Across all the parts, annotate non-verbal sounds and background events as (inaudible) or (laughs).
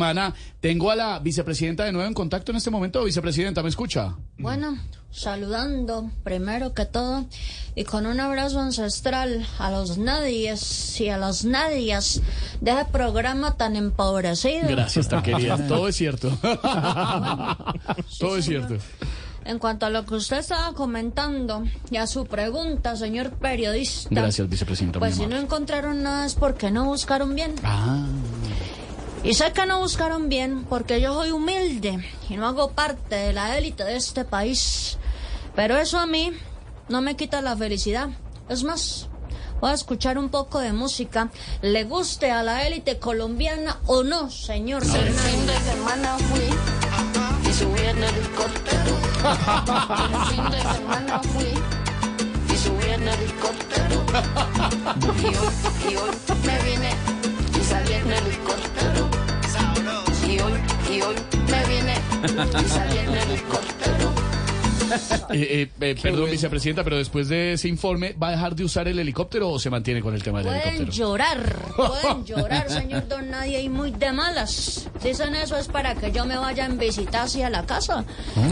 semana. Tengo a la vicepresidenta de nuevo en contacto en este momento. Vicepresidenta, ¿me escucha? Bueno, saludando primero que todo y con un abrazo ancestral a los nadies y a las nadias de ese programa tan empobrecido. Gracias, tan querida. (laughs) Todo es cierto. (laughs) (laughs) Todo es cierto. En cuanto a lo que usted estaba comentando y a su pregunta, señor periodista. Gracias, vicepresidenta. Pues si no encontraron nada es porque no buscaron bien. Ah, Y sé que no buscaron bien porque yo soy humilde y no hago parte de la élite de este país. Pero eso a mí no me quita la felicidad. Es más, voy a escuchar un poco de música. Le guste a la élite colombiana o no, señor El Fernández. fin de semana fui y subí en el helicóptero. El fin de semana fui y subí en el helicóptero. Y hoy, y hoy me eh, eh, eh, perdón, vicepresidenta, pero después de ese informe, ¿va a dejar de usar el helicóptero o se mantiene con el tema del Pueden helicóptero? llorar, pueden (laughs) llorar, señor Don Nadie, y muy de malas. Dicen eso es para que yo me vaya en visita hacia la casa.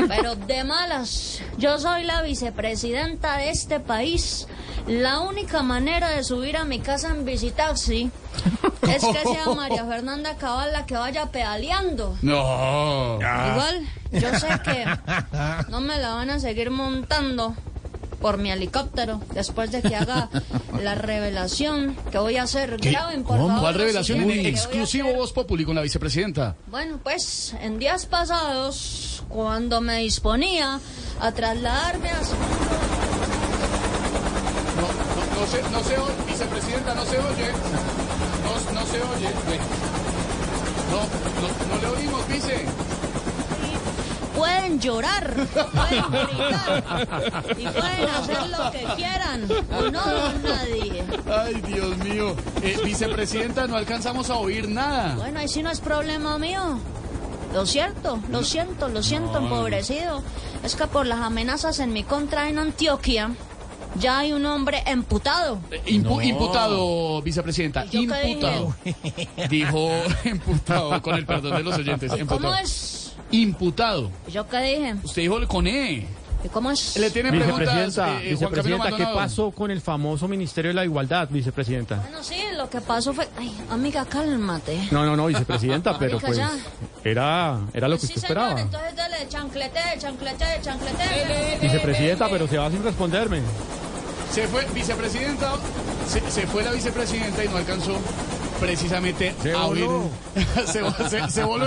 Pero de malas, yo soy la vicepresidenta de este país. La única manera de subir a mi casa en visitaxi (laughs) es que sea (laughs) María Fernanda Cabal la que vaya pedaleando. No. Igual, yo sé que (laughs) no me la van a seguir montando por mi helicóptero después de que haga la revelación que voy a hacer. ¿Qué? Graben, por ¿Cómo? favor. ¿Cuál revelación en exclusivo. Voz Populi con la vicepresidenta? Bueno, pues en días pasados, cuando me disponía a trasladarme a... No, no, no se, no se oye, vicepresidenta, no se oye. No, no se oye. No, no, no le oímos, vice. Pueden llorar, pueden (laughs) gritar y pueden hacer lo que quieran. No, nadie. Ay, Dios mío. Eh, vicepresidenta, no alcanzamos a oír nada. Bueno, ahí sí no es problema mío. Lo cierto, lo siento, lo siento, empobrecido. Es que por las amenazas en mi contra en Antioquia, ya hay un hombre emputado. Eh, impu- Imputado, vicepresidenta. ¿Y yo qué Imputado. Dijo (laughs) imputado, con el perdón de los oyentes. ¿Cómo Imputado. es? Imputado. ¿Y yo qué dije? Usted dijo con E. ¿Y cómo es? Le preguntas. Vicepresidenta, eh, eh, vicepresidenta, ¿qué pasó con el famoso Ministerio de la Igualdad, vicepresidenta? Bueno, sí, lo que pasó fue... Ay, amiga, cálmate. No, no, no, vicepresidenta, (laughs) pero pues ya. era, era lo que sí, usted señor, esperaba. entonces dale, chanclete, chanclete, chanclete. Vicepresidenta, pero se va sin responderme. Se fue, vicepresidenta, se, se fue la vicepresidenta y no alcanzó precisamente Se a oír. voló. (laughs) se, se- se voló.